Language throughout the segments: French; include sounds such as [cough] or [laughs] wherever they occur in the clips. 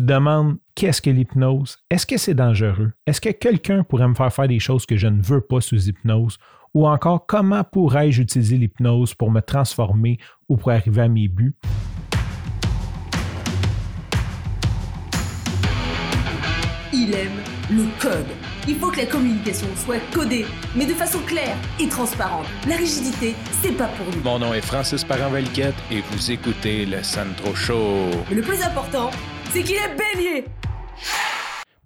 te demandes qu'est-ce que l'hypnose? Est-ce que c'est dangereux? Est-ce que quelqu'un pourrait me faire faire des choses que je ne veux pas sous hypnose? Ou encore, comment pourrais-je utiliser l'hypnose pour me transformer ou pour arriver à mes buts? Il aime le code. Il faut que la communication soit codée, mais de façon claire et transparente. La rigidité, c'est pas pour nous. Mon nom est Francis Parent-Valquette et vous écoutez le Sandro Show. Mais le plus important, c'est qu'il est bélier?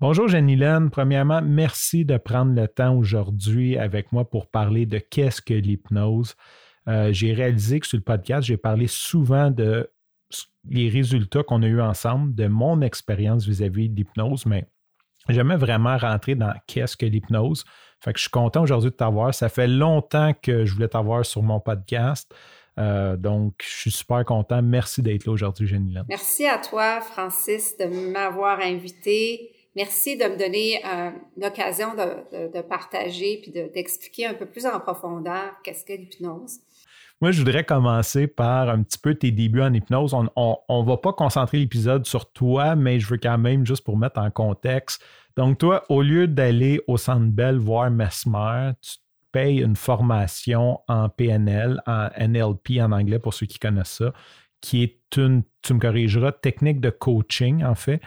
Bonjour Jenny-Laine. Premièrement, merci de prendre le temps aujourd'hui avec moi pour parler de qu'est-ce que l'hypnose. Euh, j'ai réalisé que sur le podcast, j'ai parlé souvent de les résultats qu'on a eus ensemble, de mon expérience vis-à-vis de l'hypnose, mais J'aimais vraiment rentrer dans qu'est-ce que l'hypnose. Fait que je suis content aujourd'hui de t'avoir. Ça fait longtemps que je voulais t'avoir sur mon podcast. Euh, donc, je suis super content. Merci d'être là aujourd'hui, Jenny. Merci à toi, Francis, de m'avoir invité. Merci de me donner euh, l'occasion de, partager puis d'expliquer un peu plus en profondeur qu'est-ce que l'hypnose. Moi, je voudrais commencer par un petit peu tes débuts en hypnose. On ne va pas concentrer l'épisode sur toi, mais je veux quand même, juste pour mettre en contexte. Donc, toi, au lieu d'aller au Centre Bell voir Mesmer, tu payes une formation en PNL, en NLP en anglais pour ceux qui connaissent ça, qui est une, tu me corrigeras, technique de coaching, en fait.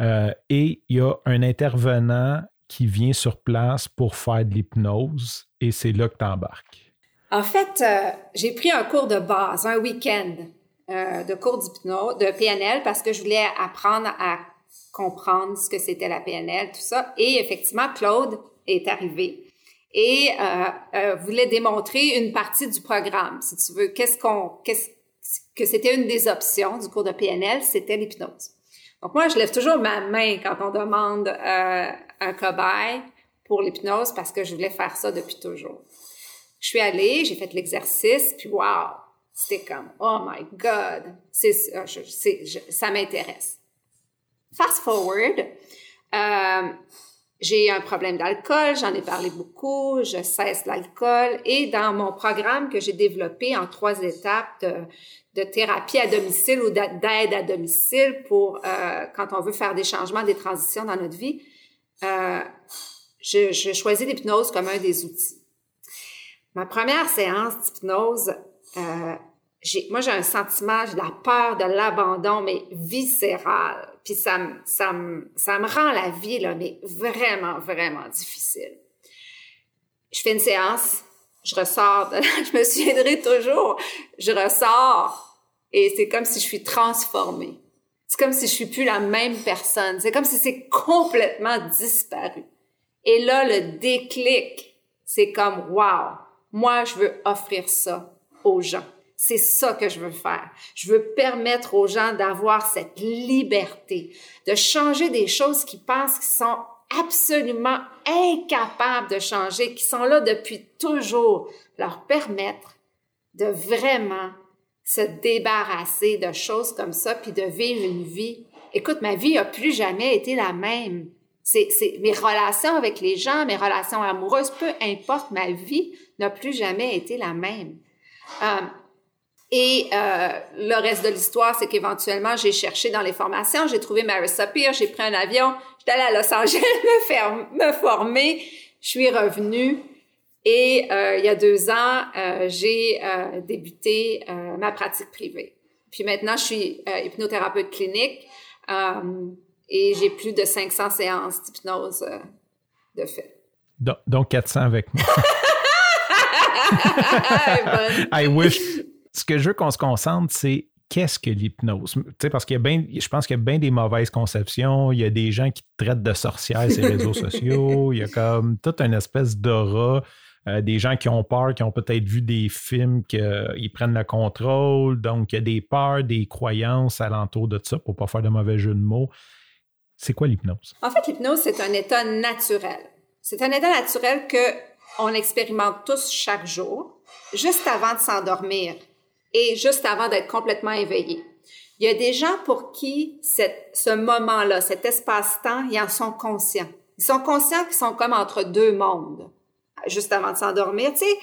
Euh, et il y a un intervenant qui vient sur place pour faire de l'hypnose et c'est là que tu embarques. En fait, euh, j'ai pris un cours de base, un week-end euh, de cours d'hypnose, de PNL, parce que je voulais apprendre à comprendre ce que c'était la PNL, tout ça. Et effectivement, Claude est arrivé et euh, voulait démontrer une partie du programme, si tu veux. Qu'est-ce qu'on, qu'est-ce que c'était une des options du cours de PNL, c'était l'hypnose. Donc moi, je lève toujours ma main quand on demande un cobaye pour l'hypnose parce que je voulais faire ça depuis toujours. Je suis allée, j'ai fait l'exercice, puis wow, c'était comme, oh my God, c'est ça, ça m'intéresse. Fast forward, euh, j'ai un problème d'alcool, j'en ai parlé beaucoup, je cesse l'alcool et dans mon programme que j'ai développé en trois étapes de, thérapie à domicile ou d'aide à domicile pour euh, quand on veut faire des changements, des transitions dans notre vie, euh, je, je choisis l'hypnose comme un des outils. Ma première séance d'hypnose, euh, moi j'ai un sentiment, j'ai la peur de l'abandon, mais viscéral. Puis ça ça ça me rend la vie là, mais vraiment, vraiment difficile. Je fais une séance, je ressors, [laughs] je me souviendrai toujours, je ressors et c'est comme si je suis transformée. C'est comme si je suis plus la même personne. C'est comme si c'est complètement disparu. Et là, le déclic, c'est comme, wow, moi, je veux offrir ça aux gens. C'est ça que je veux faire. Je veux permettre aux gens d'avoir cette liberté, de changer des choses qu'ils pensent qu'ils sont absolument incapables de changer, qui sont là depuis toujours, leur permettre de vraiment se débarrasser de choses comme ça, puis de vivre une vie. Écoute, ma vie a plus jamais été la même. C'est, mes relations avec les gens, mes relations amoureuses, peu importe ma vie, n'a plus jamais été la même. Euh, et euh, le reste de l'histoire, c'est qu'éventuellement, j'ai cherché dans les formations, j'ai trouvé Marissa Peer, j'ai pris un avion, j'étais allée à Los Angeles [laughs] me, faire, me former, je suis revenue et euh, il y a deux ans, j'ai débuté ma pratique privée. Puis maintenant, je suis hypnothérapeute clinique et j'ai plus de 500 séances d'hypnose de fait. Donc, 400 avec moi. [laughs] I wish. Ce que je veux qu'on se concentre, c'est qu'est-ce que l'hypnose? Tu sais, parce qu'il y a bien, je pense qu'il y a bien des mauvaises conceptions. Il y a des gens qui traitent de sorcières sur les réseaux [laughs] sociaux. Il y a comme toute une espèce d'aura. Euh, des gens qui ont peur, qui ont peut-être vu des films qu'ils prennent le contrôle. Donc, il y a des peurs, des croyances alentour de ça pour ne pas faire de mauvais jeu de mots. C'est quoi l'hypnose? En fait, l'hypnose, c'est un état naturel. C'est un état naturel que on expérimente tous chaque jour, juste avant de s'endormir et juste avant d'être complètement éveillé. Il y a des gens pour qui ce moment-là, cet espace-temps, ils en sont conscients. Ils sont conscients qu'ils sont comme entre deux mondes, juste avant de s'endormir. Tu sais,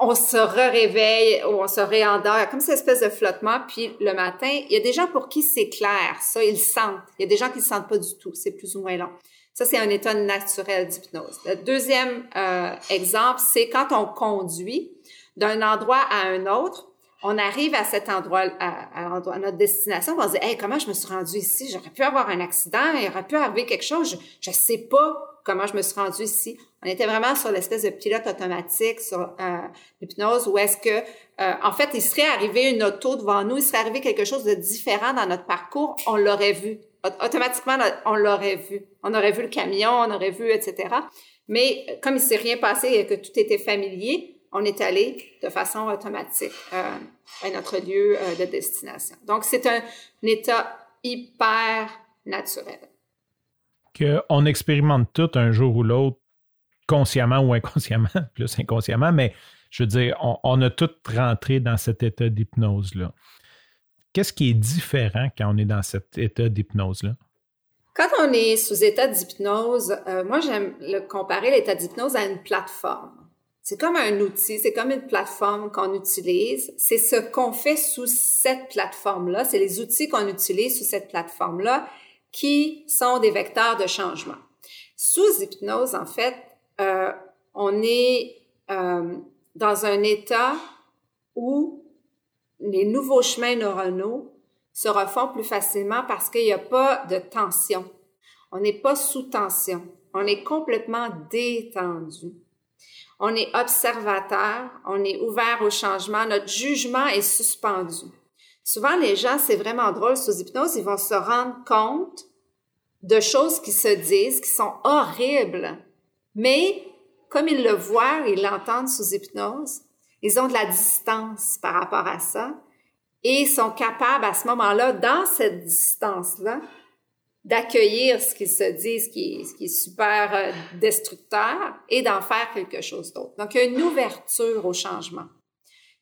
on se réveille ou on se réendort, comme cette espèce de flottement. Puis le matin, il y a des gens pour qui c'est clair, ça, ils sentent. Il y a des gens qui ne sentent pas du tout, c'est plus ou moins long. Ça, c'est un état naturel d'hypnose. Le deuxième euh, exemple, c'est quand on conduit d'un endroit à un autre, on arrive à cet endroit, à, à, notre destination, on se dit, hey, comment je me suis rendu ici? J'aurais pu avoir un accident, il aurait pu arriver quelque chose, je ne sais pas comment je me suis rendue ici. On était vraiment sur l'espèce de pilote automatique, sur euh, l'hypnose, où est-ce que, euh, en fait, il serait arrivé une auto devant nous, il serait arrivé quelque chose de différent dans notre parcours, on l'aurait vu. Automatiquement, on l'aurait vu. On aurait vu le camion, on aurait vu, etc. Mais comme il s'est rien passé et que tout était familier, on est allé de façon automatique euh, à notre lieu euh, de destination. Donc, c'est un, un état hyper naturel qu'on expérimente tout un jour ou l'autre, consciemment ou inconsciemment, [laughs] plus inconsciemment, mais je veux dire, on, a tout rentré dans cet état d'hypnose-là. Qu'est-ce qui est différent quand on est dans cet état d'hypnose-là? Quand on est sous état d'hypnose, euh, moi j'aime comparer l'état d'hypnose à une plateforme. C'est comme un outil, c'est comme une plateforme qu'on utilise. C'est ce qu'on fait sous cette plateforme-là, c'est les outils qu'on utilise sous cette plateforme-là qui sont des vecteurs de changement. Sous hypnose, en fait, euh, on est euh, dans un état où les nouveaux chemins neuronaux se refont plus facilement parce qu'il n'y a pas de tension. On n'est pas sous tension. On est complètement détendu. On est observateur, on est ouvert au changement, notre jugement est suspendu. Souvent, les gens, c'est vraiment drôle, sous hypnose, ils vont se rendre compte de choses qui se disent, qui sont horribles. Mais comme ils le voient, ils l'entendent sous hypnose, ils ont de la distance par rapport à ça et sont capables à ce moment-là, dans cette distance-là, d'accueillir ce qui se ce qui est, ce qui est super euh, destructeur et d'en faire quelque chose d'autre. Donc, il y a une ouverture au changement.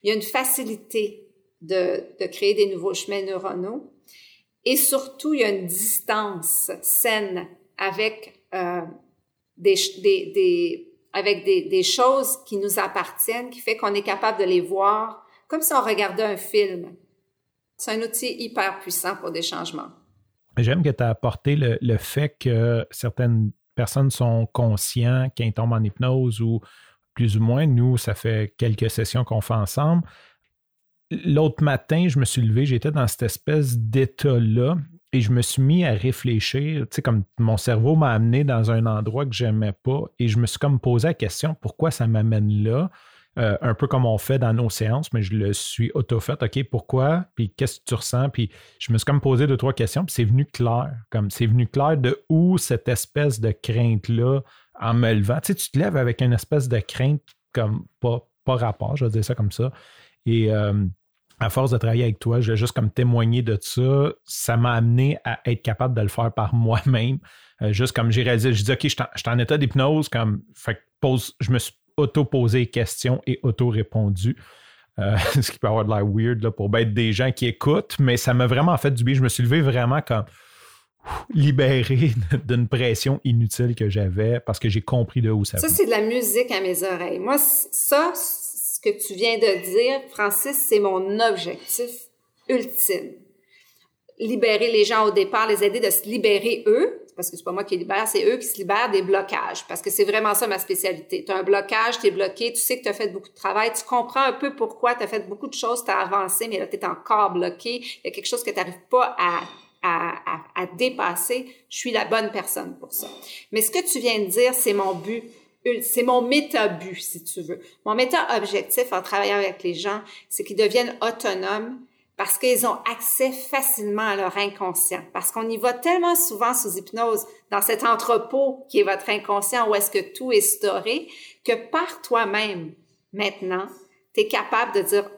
Il y a une facilité de, de créer des nouveaux chemins neuronaux. Et surtout, il y a une distance saine avec, euh, des, des, des, avec des, des, choses qui nous appartiennent, qui fait qu'on est capable de les voir comme si on regardait un film. C'est un outil hyper puissant pour des changements. J'aime que tu as apporté le, le, fait que certaines personnes sont conscients qu'ils tombent en hypnose ou plus ou moins. Nous, ça fait quelques sessions qu'on fait ensemble l'autre matin, je me suis levé, j'étais dans cette espèce d'état-là et je me suis mis à réfléchir. Tu sais, comme mon cerveau m'a amené dans un endroit que j'aimais pas et je me suis comme posé la question pourquoi ça m'amène là? Euh, un peu comme on fait dans nos séances, mais je le suis auto-fait. OK, pourquoi? Puis qu'est-ce que tu ressens? Puis je me suis comme posé deux, trois questions, puis c'est venu clair. Comme c'est venu clair de où cette espèce de crainte-là en me levant. Tu sais, tu te lèves avec une espèce de crainte comme pas, pas rapport, je vais dire ça comme ça. Et euh, à force de travailler avec toi, je vais juste comme témoigner de ça. Ça m'a amené à être capable de le faire par [laughs] moi-même. Euh, juste comme j'ai réalisé, je dis OK, je suis en, état d'hypnose, comme fait pose, je me suis auto-posé des questions et auto-répondu. Euh, [laughs] ce qui peut avoir de l'air weird là, pour être des gens qui écoutent, mais ça m'a vraiment fait du bien. Je me suis levé vraiment comme libéré [laughs] d'une pression inutile que j'avais parce que j'ai compris de où ça Ça, c'est de la musique à mes oreilles. Moi, ça, que tu viens de dire, Francis, c'est mon objectif ultime. Libérer les gens au départ, les aider de se libérer eux, parce que c'est pas moi qui libère, c'est eux qui se libèrent des blocages, parce que c'est vraiment ça ma spécialité. Tu as un blocage, tu es bloqué, tu sais que tu as fait beaucoup de travail, tu comprends un peu pourquoi tu as fait beaucoup de choses, tu as avancé, mais là, tu es encore bloqué, il y a quelque chose que tu n'arrives pas à, à, à, à dépasser. Je suis la bonne personne pour ça. Mais ce que tu viens de dire, c'est mon but c'est mon méta-but, si tu veux. Mon méta-objectif en travaillant avec les gens, c'est qu'ils deviennent autonomes parce qu'ils ont accès facilement à leur inconscient. Parce qu'on y va tellement souvent sous hypnose dans cet entrepôt qui est votre inconscient où est-ce que tout est storé que par toi-même, maintenant, tu es capable de dire,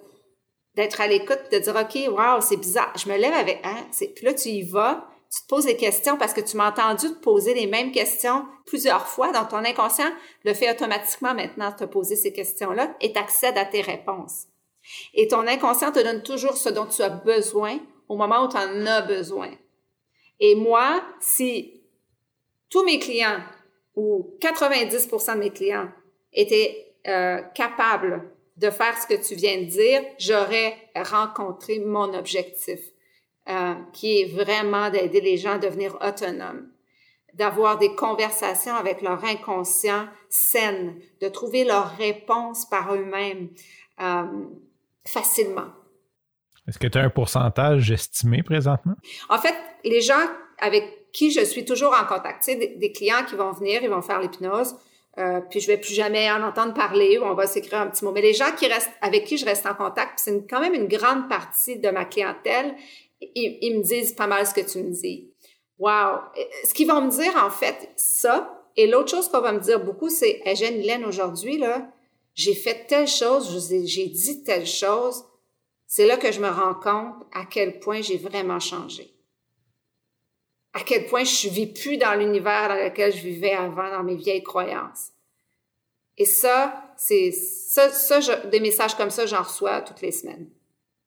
d'être à l'écoute, de dire, OK, wow, c'est bizarre. Je me lève avec, hein, puis là, tu y vas, tu te poses des questions parce que tu m'as entendu te poser les mêmes questions plusieurs fois. dans ton inconscient le fait automatiquement maintenant te poser ces questions-là et t'accèdes à tes réponses. Et ton inconscient te donne toujours ce dont tu as besoin au moment où tu en as besoin. Et moi, si tous mes clients ou 90% de mes clients étaient euh, capables de faire ce que tu viens de dire, j'aurais rencontré mon objectif, euh, qui est vraiment d'aider les gens à devenir autonomes, d'avoir des conversations avec leur inconscient saines, de trouver leurs réponses par eux-mêmes euh, facilement. Est-ce que tu as un pourcentage estimé présentement? En fait, les gens avec qui je suis toujours en contact, tu sais, des clients qui vont venir, ils vont faire l'hypnose, euh, puis je vais plus jamais en entendre parler ou on va s'écrire un petit mot. Mais les gens qui restent, avec qui je reste en contact, c'est quand même une grande partie de ma clientèle, ils, me disent pas mal ce que tu me dis. Wow! Ce qu'ils vont me dire, en fait, ça. Et l'autre chose qu'on va me dire beaucoup, c'est, hey, Jeanne Hélène, aujourd'hui, là, j'ai fait telle chose, j'ai dit telle chose. C'est là que je me rends compte à quel point j'ai vraiment changé. À quel point je ne vis plus dans l'univers dans lequel je vivais avant, dans mes vieilles croyances. Et ça, c'est ça, ça des messages comme ça, j'en reçois toutes les semaines.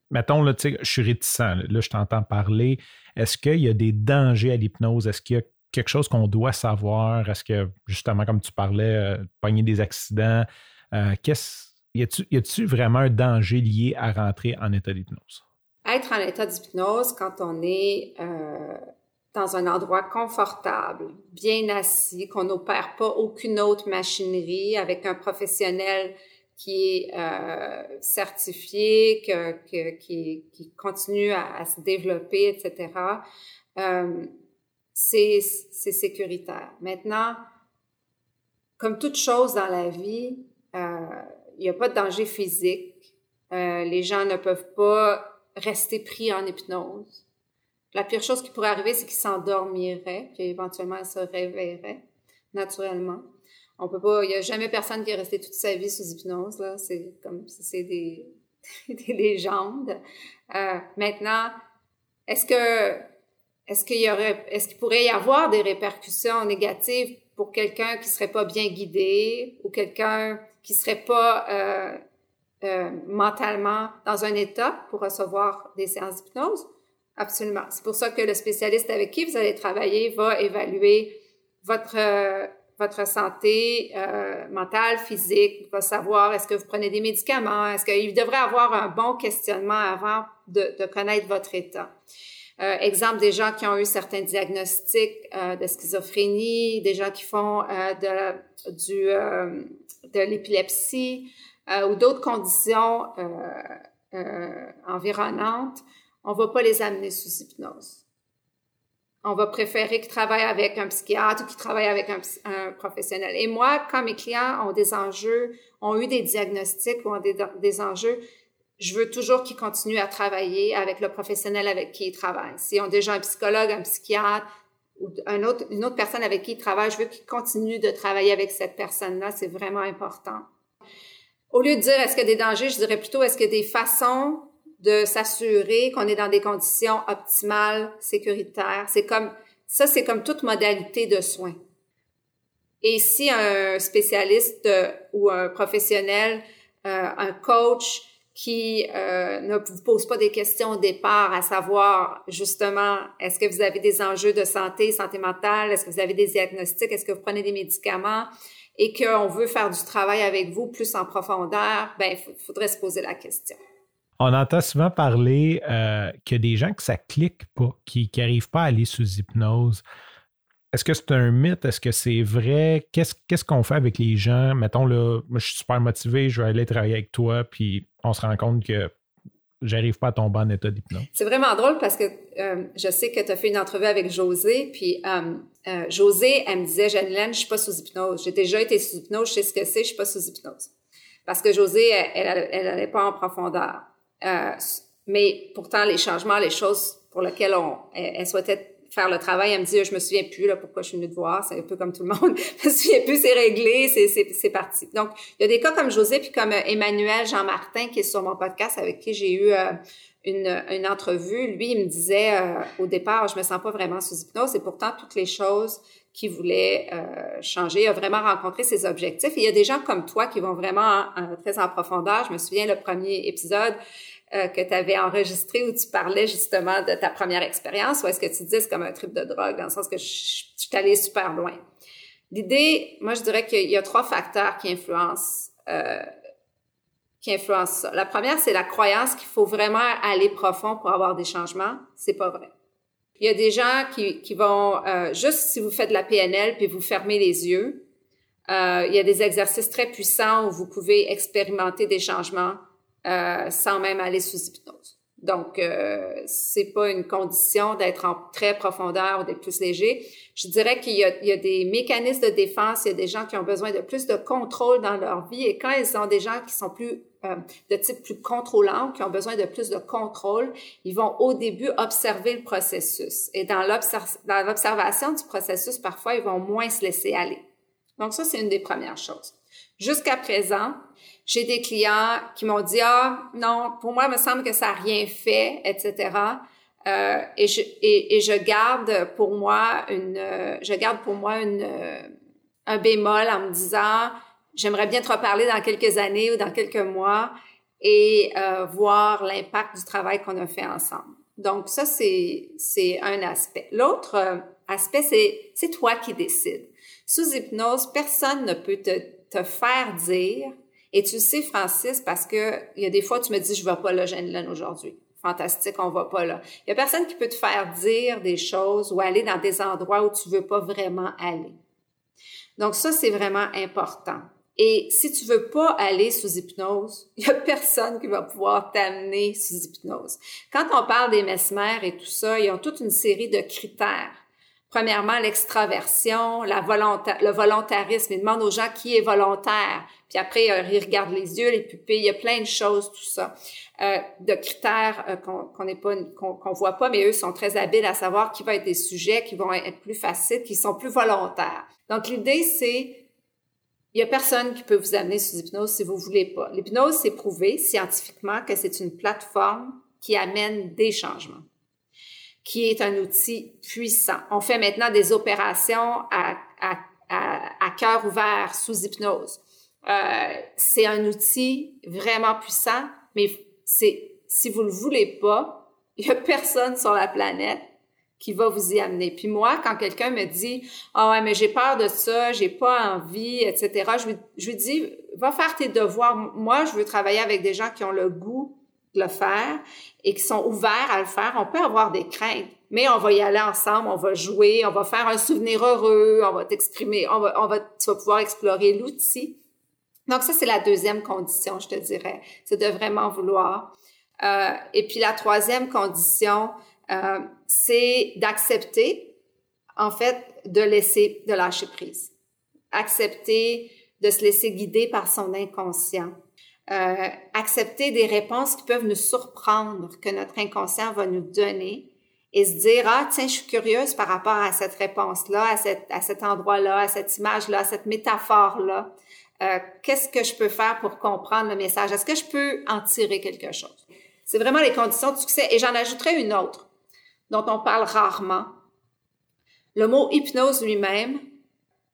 Mettons, là, je suis réticent. Là, je t'entends parler. Est-ce qu'il y a des dangers à l'hypnose? Est-ce qu'il y a quelque chose qu'on doit savoir? Est-ce que, justement, comme tu parlais, euh, pogner des accidents, euh, y a-t-il vraiment un danger lié à rentrer en état d'hypnose? Être en état d'hypnose quand on est euh, dans un endroit confortable, bien assis, qu'on n'opère pas aucune autre machinerie avec un professionnel qui est euh, certifié, qui, continue à, se développer, etc. C'est sécuritaire. Maintenant, comme toute chose dans la vie, il n'y a pas de danger physique. Euh, les gens ne peuvent pas rester pris en hypnose. La pire chose qui pourrait arriver, c'est qu'ils s'endormiraient, puis éventuellement ils se réveilleraient naturellement. On peut pas, il n'y a jamais personne qui est resté toute sa vie sous hypnose, là. C'est comme, c'est des, [laughs] des légendes. Euh, maintenant, est-ce que, est-ce qu'il y aurait, est-ce qu'il pourrait y avoir des répercussions négatives pour quelqu'un qui serait pas bien guidé ou quelqu'un qui serait pas euh, euh, mentalement dans un état pour recevoir des séances d'hypnose? Absolument. C'est pour ça que le spécialiste avec qui vous allez travailler va évaluer votre euh, votre santé mentale, physique, va savoir est-ce que vous prenez des médicaments, est-ce qu'il devrait avoir un bon questionnement avant de connaître votre état. Euh, exemple des gens qui ont eu certains diagnostics euh, de schizophrénie, des gens qui font euh, de, l'épilepsie ou d'autres conditions environnantes on va pas les amener sous hypnose. On va préférer qu'ils travaillent avec un psychiatre ou qu'ils travaillent avec un, professionnel. Et moi, quand mes clients ont des enjeux, ont eu des diagnostics ou ont des, enjeux, je veux toujours qu'ils continuent à travailler avec le professionnel avec qui ils travaillent. S'ils ont déjà un psychologue, un psychiatre ou une autre personne avec qui ils travaillent, je veux qu'ils continuent de travailler avec cette personne-là. C'est vraiment important. Au lieu de dire est-ce qu'il y a des dangers, je dirais plutôt est-ce qu'il y a des façons de s'assurer qu'on est dans des conditions optimales, sécuritaires? C'est comme, ça, c'est comme toute modalité de soins. Et si un spécialiste euh, ou un professionnel, euh, un coach qui euh, ne vous pose pas des questions au départ, à savoir justement, est-ce que vous avez des enjeux de santé, santé mentale, est-ce que vous avez des diagnostics, est-ce que vous prenez des médicaments, et qu'on veut faire du travail avec vous plus en profondeur, ben, il faudrait se poser la question. On entend souvent parler euh, a des gens que ça clique pas, qui n'arrivent pas à aller sous hypnose. Est-ce que c'est un mythe? Est-ce que c'est vrai? Qu'est-ce qu'on fait avec les gens? Mettons, là, moi, je suis super motivé, je vais aller travailler avec toi, puis on se rend compte que j'arrive pas à tomber en état d'hypnose. C'est vraiment drôle parce que euh, je sais que tu as fait une entrevue avec José, puis euh, euh, José, elle me disait, Janine, je suis pas sous hypnose. J'ai déjà été sous hypnose, je sais ce que c'est, je suis pas sous hypnose. Parce que José, elle, elle, elle, pas en profondeur. Mais pourtant, les changements, les choses pour lesquelles on, elle, souhaitait faire le travail, elle me dit, je me souviens plus, là, pourquoi je suis venue te voir, c'est un peu comme tout le monde. [laughs] je me souviens plus, c'est réglé, c'est, parti. Donc, il y a des cas comme José, puis comme euh, Emmanuel Jean-Martin, qui est sur mon podcast, avec qui j'ai eu euh, une, une entrevue. Lui, il me disait, au départ, je me sens pas vraiment sous hypnose, et pourtant, toutes les choses qui voulait euh, changer, a vraiment rencontré ses objectifs. Et il y a des gens comme toi qui vont vraiment très en profondeur. Je me souviens le premier épisode, euh, que tu avais enregistré où tu parlais justement de ta première expérience ou est-ce que tu dis c'est comme un trip de drogue dans le sens que je, je suis allée super loin? L'idée, moi je dirais qu'il y a trois facteurs qui influencent euh, qui influencent ça. La première, c'est la croyance qu'il faut vraiment aller profond pour avoir des changements. C'est pas vrai. Il y a des gens qui, qui vont, euh, juste si vous faites de la PNL puis vous fermez les yeux, euh, il y a des exercices très puissants où vous pouvez expérimenter des changements euh, sans même aller sous hypnose. Donc, euh, c'est pas une condition d'être en très profondeur ou d'être plus léger. Je dirais qu'il y, y, a des mécanismes de défense, il y a des gens qui ont besoin de plus de contrôle dans leur vie et quand ils ont des gens qui sont plus euh, de type plus contrôlant, qui ont besoin de plus de contrôle, ils vont au début observer le processus. Et dans l'observation du processus, parfois, ils vont moins se laisser aller. Donc, ça, c'est une des premières choses. Jusqu'à présent, j'ai des clients qui m'ont dit ah non pour moi il me semble que ça n'a rien fait etc euh, et je et, et, je garde pour moi une je garde pour moi une un bémol en me disant j'aimerais bien te reparler dans quelques années ou dans quelques mois et euh, voir l'impact du travail qu'on a fait ensemble donc ça c'est c'est un aspect. L'autre euh, aspect c'est c'est toi qui décides sous hypnose personne ne peut te te faire dire et tu sais, Francis, parce que il y a des fois, tu me dis, je vais pas là, Jeanne aujourd'hui. Fantastique, on va pas là. Il y a personne qui peut te faire dire des choses ou aller dans des endroits où tu veux pas vraiment aller. Donc ça, c'est vraiment important. Et si tu veux pas aller sous hypnose, [laughs] il y a personne qui va pouvoir t'amener sous hypnose. Quand on parle des mesmères et tout ça, ils ont toute une série de critères Premièrement, l'extraversion, la le volontarisme. Il demande aux gens qui est volontaire. Puis après, euh, il regarde les yeux, les pupilles, il y a plein de choses, tout ça. Euh, de critères euh, qu'on qu'on voit pas, mais eux sont très habiles à savoir qui va être des sujets qui vont être plus faciles, qui sont plus volontaires. Donc l'idée, c'est il y a personne qui peut vous amener sous hypnose si vous voulez pas. L'hypnose, c'est prouvé scientifiquement que c'est une plateforme qui amène des changements qui est un outil puissant. On fait maintenant des opérations à, à, à, à cœur ouvert sous hypnose. Euh, c'est un outil vraiment puissant, mais c'est si vous le voulez pas, [laughs] il y a personne sur la planète qui va vous y amener. Puis moi, quand quelqu'un me dit ah ouais mais j'ai peur de ça, j'ai pas envie, etc. Je lui, je lui dis va faire tes devoirs. Moi, je veux travailler avec des gens qui ont le goût le faire et qui sont ouverts à le faire, on peut avoir des craintes, mais on va y aller ensemble, on va jouer, on va faire un souvenir heureux, on va t'exprimer, on va, on va, tu vas pouvoir explorer l'outil. Donc ça, c'est la deuxième condition, je te dirais, c'est de vraiment vouloir. Euh, et puis la troisième condition, euh, c'est d'accepter, en fait, de laisser, de lâcher prise. Accepter de se laisser guider par son inconscient. Euh, accepter des réponses qui peuvent nous surprendre, que notre inconscient va nous donner et se dire, ah, tiens, je suis curieuse par rapport à cette réponse-là, à, à cet endroit-là, à cette image-là, à cette métaphore-là. Euh, Qu'est-ce que je peux faire pour comprendre le message? Est-ce que je peux en tirer quelque chose? C'est vraiment les conditions de succès. Et j'en ajouterai une autre dont on parle rarement. Le mot hypnose lui-même,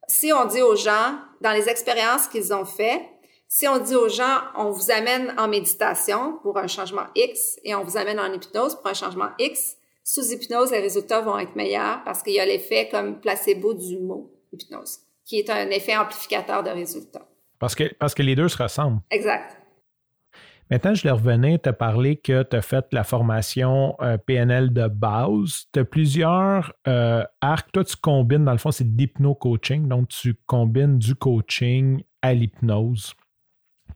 si on dit aux gens, dans les expériences qu'ils ont faites, si on dit aux gens, on vous amène en méditation pour un changement X et on vous amène en hypnose pour un changement X, sous hypnose, les résultats vont être meilleurs parce qu'il y a l'effet comme placebo du mot hypnose, qui est un effet amplificateur de résultats. Parce que, parce que les deux se ressemblent. Exact. Maintenant, je leur revenais te parler que tu as fait la formation euh, PNL de base. Tu as plusieurs euh, arcs. Toi, tu combines, dans le fond, c'est l'hypno-coaching. Donc, tu combines du coaching à l'hypnose.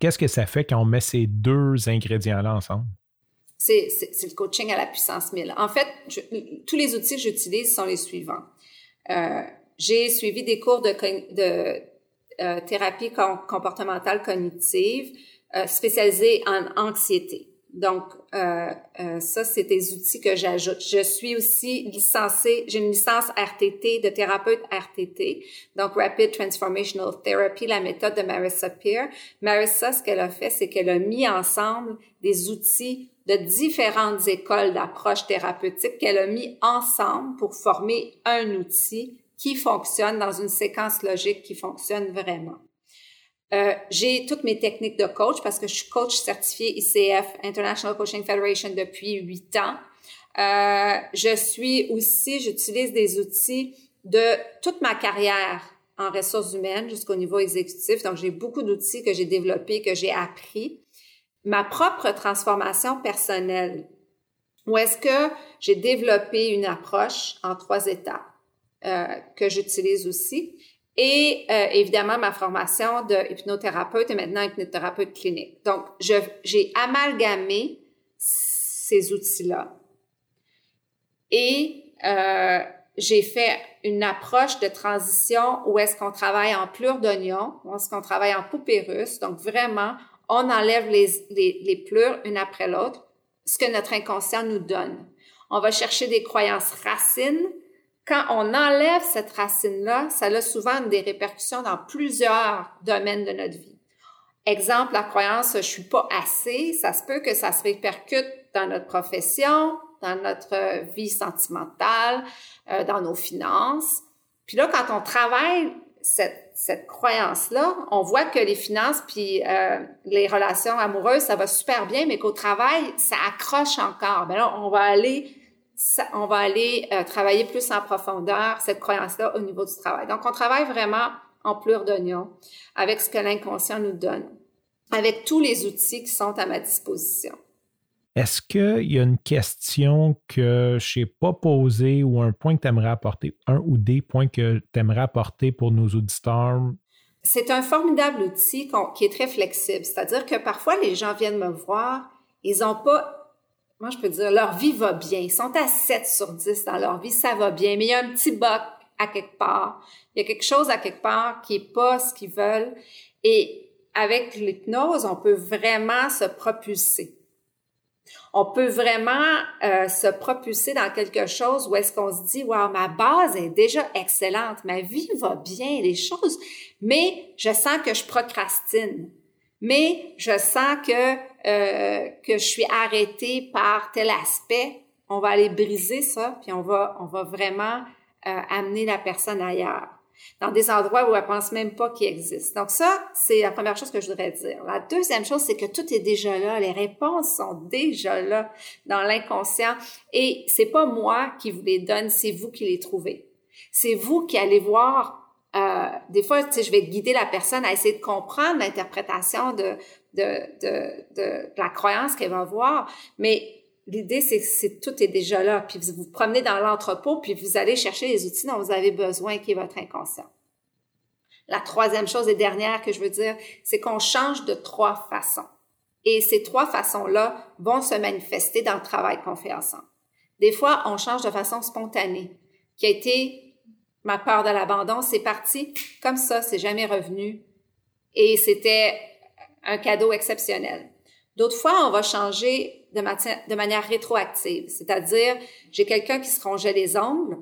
Qu'est-ce que ça fait quand on met ces deux ingrédients-là ensemble? C'est le coaching à la puissance 1000. En fait, tous les outils que j'utilise sont les suivants. Euh, j'ai suivi des cours de, euh, thérapie comportementale cognitive euh, spécialisés en anxiété. Donc, euh, euh, ça, c'est des outils que j'ajoute. Je suis aussi licenciée, j'ai une licence RTT de thérapeute RTT, donc Rapid Transformational Therapy, la méthode de Marissa Peer. Marissa, ce qu'elle a fait, c'est qu'elle a mis ensemble des outils de différentes écoles d'approche thérapeutique qu'elle a mis ensemble pour former un outil qui fonctionne dans une séquence logique qui fonctionne vraiment. Euh, j'ai toutes mes techniques de coach parce que je suis coach certifié ICF, International Coaching Federation, depuis huit ans. Euh, je suis aussi, j'utilise des outils de toute ma carrière en ressources humaines jusqu'au niveau exécutif. Donc, j'ai beaucoup d'outils que j'ai développés, que j'ai appris. ma propre transformation personnelle, où est-ce que j'ai développé une approche en trois étapes euh, que j'utilise aussi. Et euh, évidemment, ma formation de hypnothérapeute et maintenant hypnothérapeute clinique. Donc, j'ai amalgamé ces outils-là. Et euh, j'ai fait une approche de transition où est-ce qu'on travaille en plure d'oignon, où est-ce qu'on travaille en poupée russe. Donc, vraiment, on enlève les, les, les plures une après l'autre, ce que notre inconscient nous donne. On va chercher des croyances racines quand on enlève cette racine-là, ça a souvent des répercussions dans plusieurs domaines de notre vie. Exemple, la croyance je suis pas assez, ça se peut que ça se répercute dans notre profession, dans notre vie sentimentale, euh, dans nos finances. Puis là, quand on travaille cette, cette croyance-là, on voit que les finances puis euh, les relations amoureuses, ça va super bien, mais qu'au travail, ça accroche encore. Ben là, on va aller on va aller euh, travailler plus en profondeur cette croyance-là au niveau du travail. Donc, on travaille vraiment en plure d'oignon avec ce que l'inconscient nous donne, avec tous les outils qui sont à ma disposition. Est-ce qu'il y a une question que je n'ai pas posée ou un point que tu aimerais apporter, un ou des points que tu aimerais apporter pour nos auditeurs? C'est un formidable outil qui est très flexible. C'est-à-dire que parfois, les gens viennent me voir, ils n'ont pas moi, je peux dire, leur vie va bien. Ils sont à 7 sur 10 dans leur vie, ça va bien. Mais il y a un petit bug à quelque part. Il y a quelque chose à quelque part qui est pas ce qu'ils veulent. Et avec l'hypnose, on peut vraiment se propulser. On peut vraiment euh, se propulser dans quelque chose où est-ce qu'on se dit, wow, ma base est déjà excellente, ma vie va bien, les choses, mais je sens que je procrastine mais je sens que, euh, que je suis arrêtée par tel aspect. On va aller briser ça, puis on va, on va vraiment euh, amener la personne ailleurs, dans des endroits où elle pense même pas qu'il existe. Donc ça, c'est la première chose que je voudrais dire. La deuxième chose, c'est que tout est déjà là, les réponses sont déjà là dans l'inconscient, et c'est pas moi qui vous les donne, c'est vous qui les trouvez. C'est vous qui allez voir euh, des fois, tu sais, je vais guider la personne à essayer de comprendre l'interprétation de, de, de, de, la croyance qu'elle va voir. Mais l'idée, c'est que tout est déjà là. Puis vous vous promenez dans l'entrepôt, puis vous allez chercher les outils dont vous avez besoin, qui est votre inconscient. La troisième chose et dernière que je veux dire, c'est qu'on change de trois façons. Et ces trois façons-là vont se manifester dans le travail qu'on fait ensemble. Des fois, on change de façon spontanée, qui a été ma peur de l'abandon, c'est parti comme ça, c'est jamais revenu. Et c'était un cadeau exceptionnel. D'autres fois, on va changer de, de manière rétroactive, c'est-à-dire, j'ai quelqu'un qui se rongeait les ongles,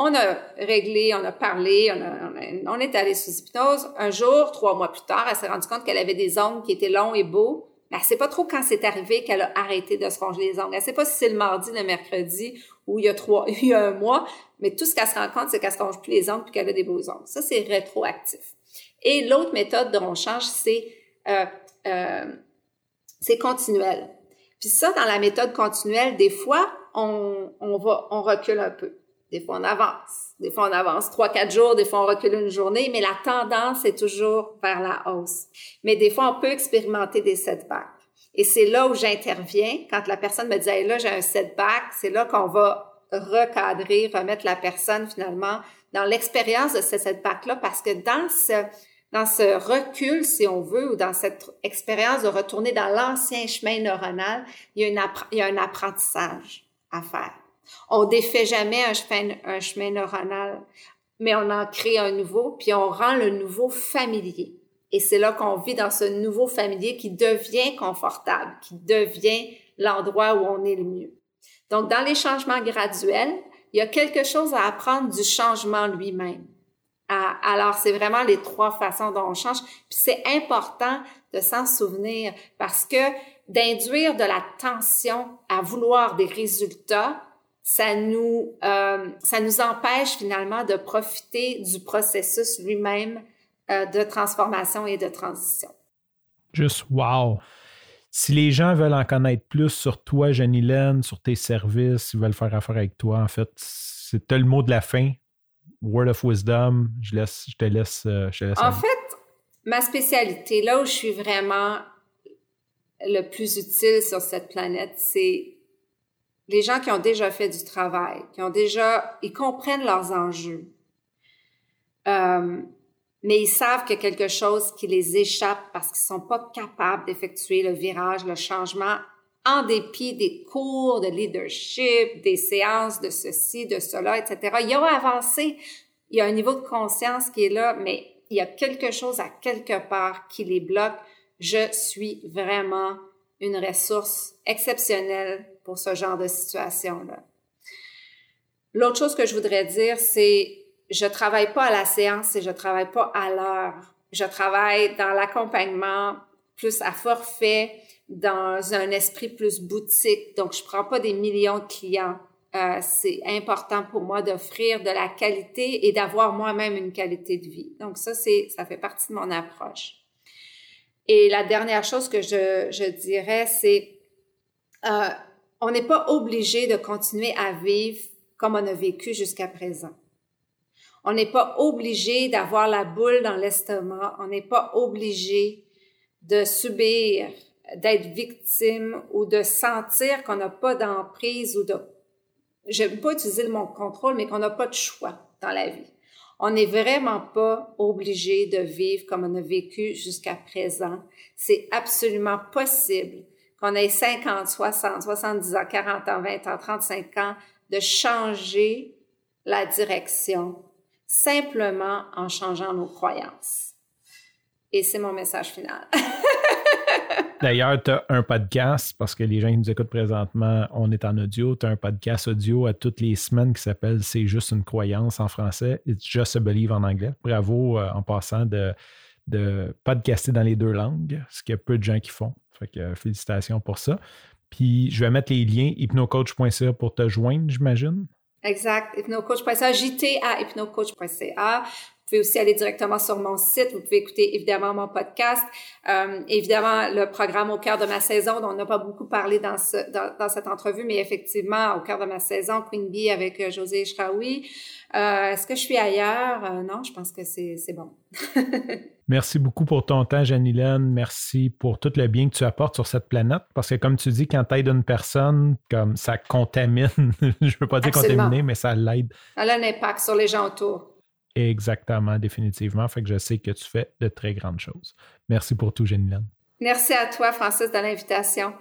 on a réglé, on a parlé, on, on, est allé sous hypnose. Un jour, trois mois plus tard, elle s'est rendue compte qu'elle avait des ongles qui étaient longs et beaux, mais elle sait pas trop quand c'est arrivé qu'elle a arrêté de se ronger les ongles. Elle sait pas si c'est le mardi, le mercredi ou il y a trois, [laughs] il y a un mois, mais tout ce qu'elle se rend compte, c'est qu'elle se ronge plus les ongles puis qu'elle a des beaux ongles. Ça, c'est rétroactif. Et l'autre méthode dont on change, c'est euh, euh, c'est continuel. Puis ça, dans la méthode continuelle, des fois, on, on va, on recule un peu. Des fois, on avance. Des fois, on avance trois, quatre jours. Des fois, on recule une journée. Mais la tendance est toujours vers la hausse. Mais des fois, on peut expérimenter des setbacks. Et c'est là où j'interviens. Quand la personne me dit, hey, là, j'ai un setback, c'est là qu'on va recadrer, remettre la personne finalement dans l'expérience de ce setback-là parce que dans ce, dans ce recul, si on veut, ou dans cette expérience de retourner dans l'ancien chemin neuronal, il y a, un apprentissage à faire. On défait jamais un chemin, un chemin neuronal, mais on en crée un nouveau, puis on rend le nouveau familier. Et c'est là qu'on vit dans ce nouveau familier qui devient confortable, qui devient l'endroit où on est le mieux. Donc, dans les changements graduels, il y a quelque chose à apprendre du changement lui-même. Alors, c'est vraiment les trois façons dont on change. Puis c'est important de s'en souvenir parce que d'induire de la tension à vouloir des résultats, ça nous, euh, ça nous empêche finalement de profiter du processus lui-même euh, de transformation et de transition. Juste wow! Si les gens veulent en connaître plus sur toi, Janilène, sur tes services, ils veulent faire affaire avec toi, en fait, c'est le mot de la fin. Word of wisdom. Je, laisse, je te laisse. Euh, je te laisse en fait, ma spécialité, là où je suis vraiment le plus utile sur cette planète, c'est les gens qui ont déjà fait du travail, qui ont déjà, ils comprennent leurs enjeux, euh, mais ils savent qu'il y a quelque chose qui les échappe parce qu'ils sont pas capables d'effectuer le virage, le changement, en dépit des cours de leadership, des séances de ceci, de cela, etc. Ils ont avancé, il y a un niveau de conscience qui est là, mais il y a quelque chose à quelque part qui les bloque. Je suis vraiment une ressource exceptionnelle pour ce genre de situation-là. L'autre chose que je voudrais dire, c'est je travaille pas à la séance et je travaille pas à l'heure. Je travaille dans l'accompagnement plus à forfait, dans un esprit plus boutique. Donc, je prends pas des millions de clients. Euh, c'est important pour moi d'offrir de la qualité et d'avoir moi-même une qualité de vie. Donc, ça, c'est, ça fait partie de mon approche. Et la dernière chose que je, je dirais, c'est euh, on n'est pas obligé de continuer à vivre comme on a vécu jusqu'à présent. On n'est pas obligé d'avoir la boule dans l'estomac. On n'est pas obligé de subir, d'être victime ou de sentir qu'on n'a pas d'emprise ou de, j'aime pas utiliser le mot contrôle, mais qu'on n'a pas de choix dans la vie. On n'est vraiment pas obligé de vivre comme on a vécu jusqu'à présent. C'est absolument possible qu'on ait 50, 60, 70 ans, 40 ans, 20 ans, 35 ans, de changer la direction simplement en changeant nos croyances. Et c'est mon message final. [laughs] D'ailleurs, tu as un podcast, parce que les gens qui nous écoutent présentement, on est en audio. Tu as un podcast audio à toutes les semaines qui s'appelle C'est juste une croyance en français. It's just a belief en anglais. Bravo euh, en passant de, de podcaster dans les deux langues, ce qu'il y a peu de gens qui font. Fait que euh, félicitations pour ça. Puis je vais mettre les liens hypnocoach.ca pour te joindre, j'imagine. Exact. Hypnocoach.ca, JT à hypnocoach.ca. Vous pouvez aussi aller directement sur mon site. Vous pouvez écouter évidemment mon podcast. Euh, évidemment, le programme au cœur de ma saison, dont on n'a pas beaucoup parlé dans, ce, dans, cette entrevue, mais effectivement, au cœur de ma saison, Queen Bee avec euh, José Shraoui. Euh, Est-ce que je suis ailleurs? Euh, non, je pense que c'est bon. [laughs] Merci beaucoup pour ton temps, Janilène. Merci pour tout le bien que tu apportes sur cette planète. Parce que comme tu dis, quand tu aides une personne, comme ça contamine, [laughs] je ne veux pas dire contaminer, mais ça l'aide. Ça a un impact sur les gens autour. Exactement, définitivement. Fait que je sais que tu fais de très grandes choses. Merci pour tout, Jenny Merci à toi, Francis, de l'invitation.